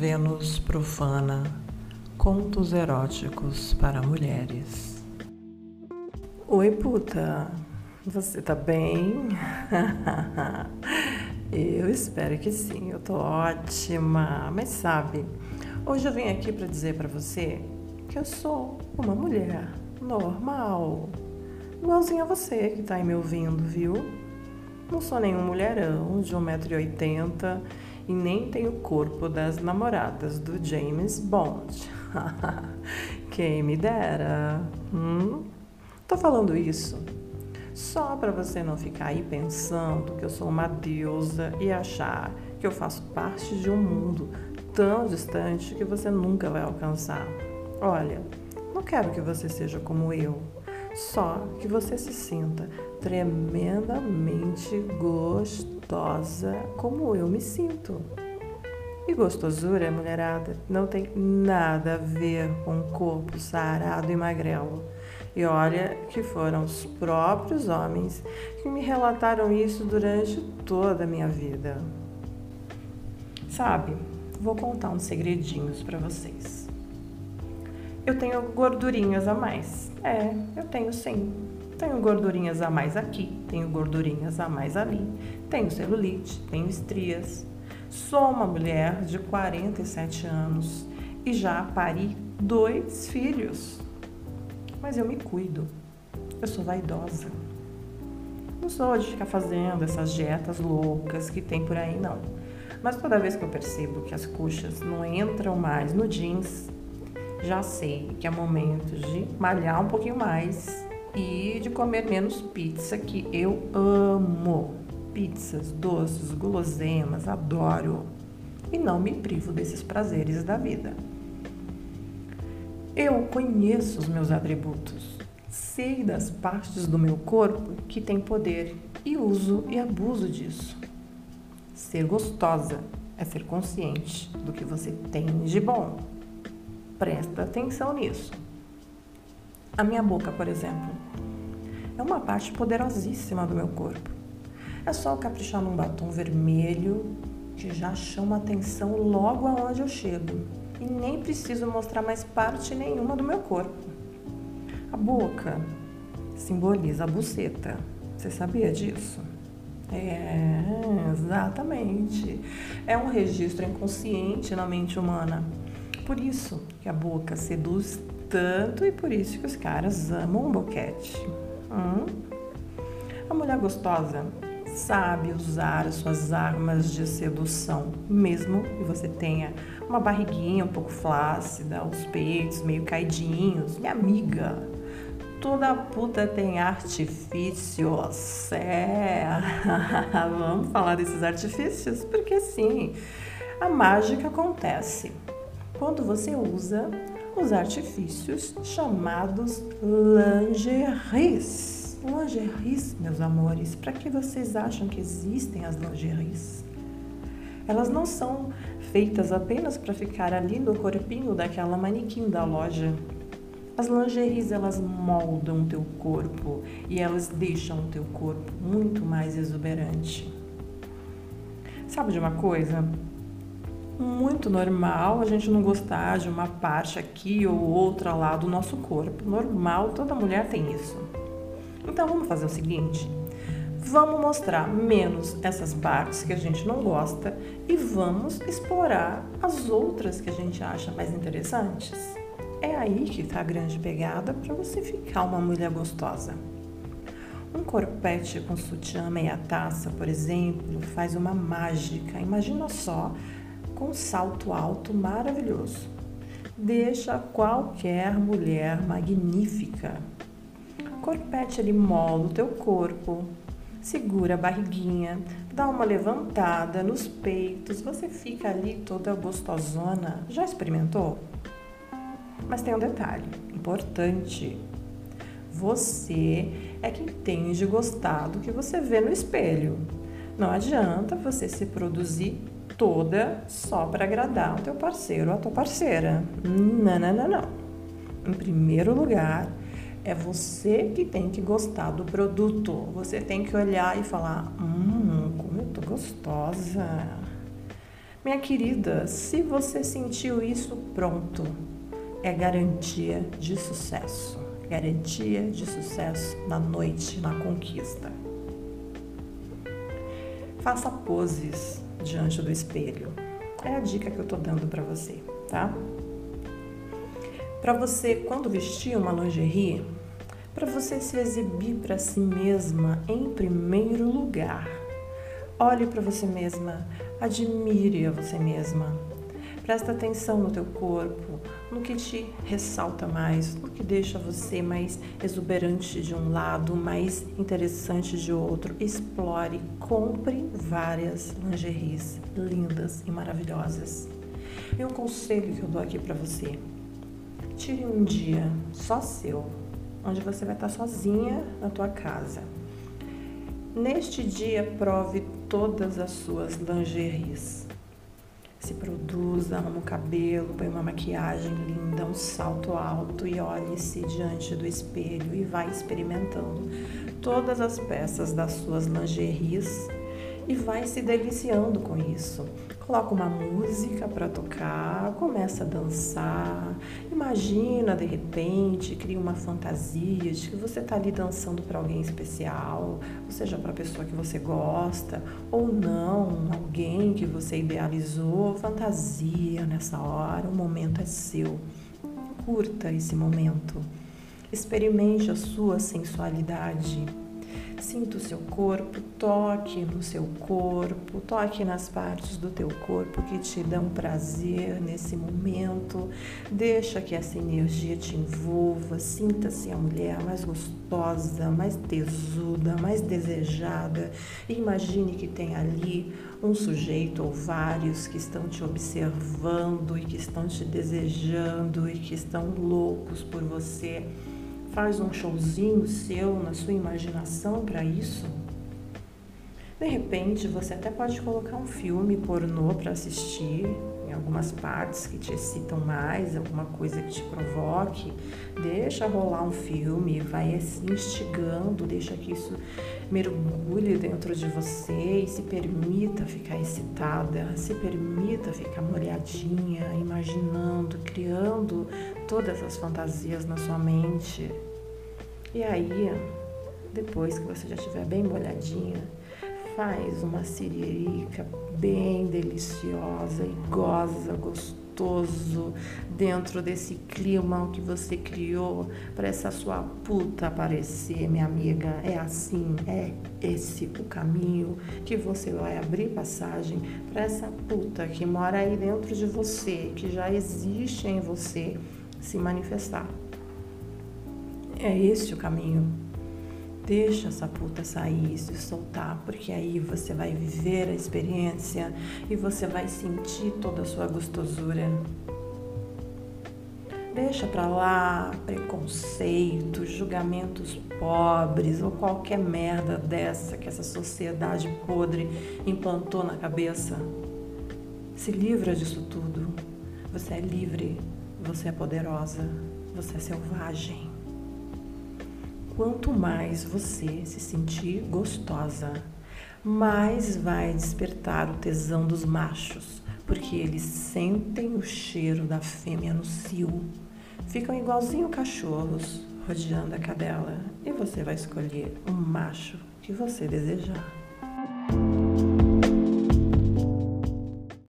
Vênus Profana Contos Eróticos para Mulheres. Oi, puta! Você tá bem? eu espero que sim, eu tô ótima. Mas sabe, hoje eu vim aqui para dizer para você que eu sou uma mulher normal. Igualzinha a você que tá aí me ouvindo, viu? Não sou nenhum mulherão de 1,80m e nem tenho o corpo das namoradas do James Bond. Quem me dera. Hum? Tô falando isso só para você não ficar aí pensando que eu sou uma deusa e achar que eu faço parte de um mundo tão distante que você nunca vai alcançar. Olha, não quero que você seja como eu, só que você se sinta tremendamente gostosa como eu me sinto. E gostosura, mulherada, não tem nada a ver com corpo sarado e magrelo. E olha que foram os próprios homens que me relataram isso durante toda a minha vida. Sabe, vou contar uns segredinhos para vocês. Eu tenho gordurinhas a mais. É, eu tenho sim. Tenho gordurinhas a mais aqui, tenho gordurinhas a mais ali, tenho celulite, tenho estrias, Sou uma mulher de 47 anos e já pari dois filhos. Mas eu me cuido. Eu sou vaidosa. Não sou de ficar fazendo essas dietas loucas que tem por aí, não. Mas toda vez que eu percebo que as coxas não entram mais no jeans, já sei que é momento de malhar um pouquinho mais e de comer menos pizza, que eu amo pizzas, doces, guloseimas, adoro e não me privo desses prazeres da vida. Eu conheço os meus atributos, sei das partes do meu corpo que têm poder e uso e abuso disso. Ser gostosa é ser consciente do que você tem de bom. Presta atenção nisso. A minha boca, por exemplo, é uma parte poderosíssima do meu corpo. É só caprichar num batom vermelho que já chama atenção logo aonde eu chego e nem preciso mostrar mais parte nenhuma do meu corpo. A boca simboliza a buceta. Você sabia disso? É, exatamente. É um registro inconsciente na mente humana. Por isso que a boca seduz tanto e por isso que os caras amam um boquete. Hum? A mulher gostosa sabe usar as suas armas de sedução, mesmo que você tenha uma barriguinha um pouco flácida, os peitos meio caidinhos. Minha amiga, toda puta tem artifícios. É, vamos falar desses artifícios? Porque sim, a mágica acontece quando você usa os artifícios chamados lingeries lingeries, meus amores, para que vocês acham que existem as lingeries? Elas não são feitas apenas para ficar ali no corpinho daquela manequim da loja. As lingeries elas moldam o teu corpo e elas deixam o teu corpo muito mais exuberante. Sabe de uma coisa? Muito normal a gente não gostar de uma parte aqui ou outra lá do nosso corpo. Normal, toda mulher tem isso. Então vamos fazer o seguinte: vamos mostrar menos essas partes que a gente não gosta e vamos explorar as outras que a gente acha mais interessantes. É aí que está a grande pegada para você ficar uma mulher gostosa. Um corpete com sutiã meia taça, por exemplo, faz uma mágica. Imagina só, com salto alto maravilhoso. Deixa qualquer mulher magnífica. Corpete ele mola o teu corpo, segura a barriguinha, dá uma levantada nos peitos, você fica ali toda gostosona. Já experimentou? Mas tem um detalhe importante. Você é quem tem de gostar do que você vê no espelho. Não adianta você se produzir toda só para agradar o teu parceiro ou a tua parceira. Não, não, não, não. Em primeiro lugar, é você que tem que gostar do produto. Você tem que olhar e falar: Hum, como eu tô gostosa. Minha querida, se você sentiu isso, pronto. É garantia de sucesso. Garantia de sucesso na noite, na conquista. Faça poses diante do espelho. É a dica que eu tô dando para você, tá? Para você, quando vestir uma lingerie, para você se exibir para si mesma em primeiro lugar. Olhe para você mesma, admire a você mesma. Presta atenção no teu corpo, no que te ressalta mais, no que deixa você mais exuberante de um lado, mais interessante de outro. Explore, compre várias lingeries lindas e maravilhosas. E um conselho que eu dou aqui para você: tire um dia só seu, onde você vai estar sozinha na tua casa. Neste dia, prove todas as suas lingeries. Se produza, arruma o cabelo, põe uma maquiagem linda, um salto alto e olhe-se diante do espelho e vai experimentando todas as peças das suas lingeries e vai se deliciando com isso. Coloca uma música para tocar, começa a dançar. Imagina de repente, cria uma fantasia de que você está ali dançando para alguém especial, ou seja, para a pessoa que você gosta, ou não, alguém que você idealizou. Fantasia nessa hora, o momento é seu. Curta esse momento. Experimente a sua sensualidade Sinta o seu corpo, toque no seu corpo, toque nas partes do teu corpo que te dão prazer nesse momento. Deixa que essa energia te envolva. Sinta-se a mulher mais gostosa, mais tesuda, mais desejada. imagine que tem ali um sujeito ou vários que estão te observando e que estão te desejando e que estão loucos por você faz um showzinho seu na sua imaginação para isso. De repente, você até pode colocar um filme pornô para assistir, algumas partes que te excitam mais, alguma coisa que te provoque. Deixa rolar um filme, vai se instigando, deixa que isso mergulhe dentro de você e se permita ficar excitada, se permita ficar molhadinha, imaginando, criando todas as fantasias na sua mente. E aí, depois que você já estiver bem molhadinha, faz uma siririca bem deliciosa e goza gostoso dentro desse clima que você criou para essa sua puta aparecer, minha amiga. É assim, é esse o caminho que você vai abrir passagem para essa puta que mora aí dentro de você, que já existe em você se manifestar. É esse o caminho. Deixa essa puta sair, se soltar, porque aí você vai viver a experiência e você vai sentir toda a sua gostosura. Deixa pra lá preconceitos, julgamentos pobres ou qualquer merda dessa que essa sociedade podre implantou na cabeça. Se livra disso tudo. Você é livre, você é poderosa, você é selvagem. Quanto mais você se sentir gostosa, mais vai despertar o tesão dos machos, porque eles sentem o cheiro da fêmea no cio. Ficam igualzinho cachorros rodeando a cadela e você vai escolher o macho que você desejar.